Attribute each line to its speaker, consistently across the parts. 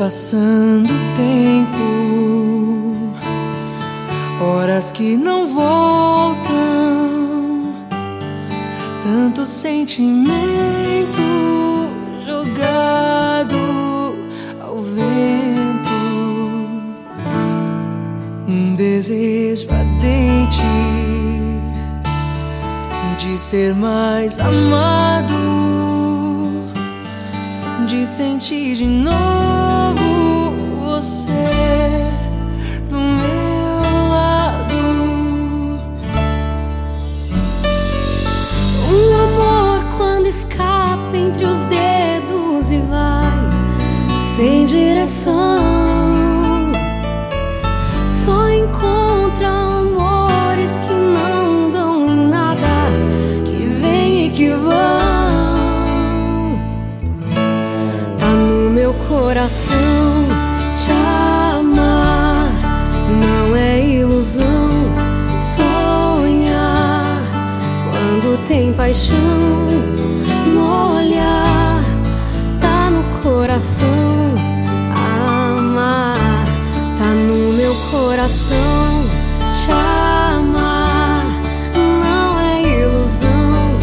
Speaker 1: Passando o tempo, horas que não voltam, tanto sentimento jogado ao vento, um desejo ardente de ser mais amado, de sentir de novo
Speaker 2: direção. Só encontra amores que não dão em nada, que vêm e que vão. Tá no meu coração te amar, não é ilusão sonhar quando tem paixão no tá no coração coração te amar, não é ilusão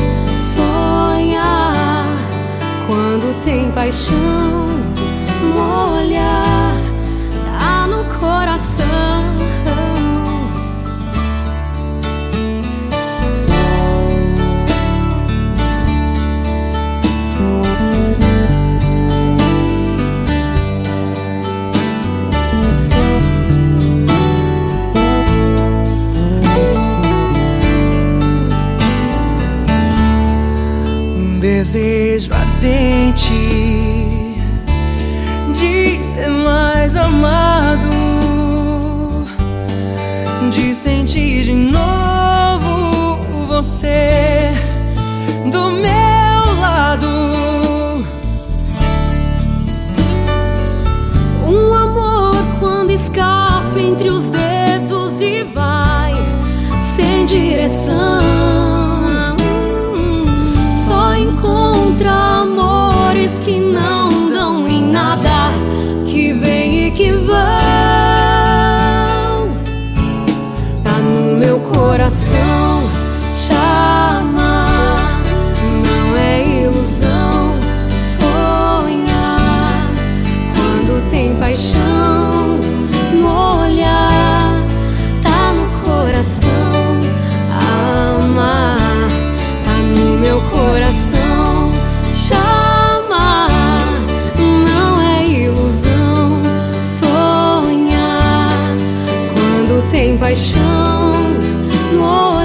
Speaker 2: sonhar. Quando tem paixão
Speaker 1: desejo ardente de ser mais amado, de sentir de novo
Speaker 2: amores tem paixão no.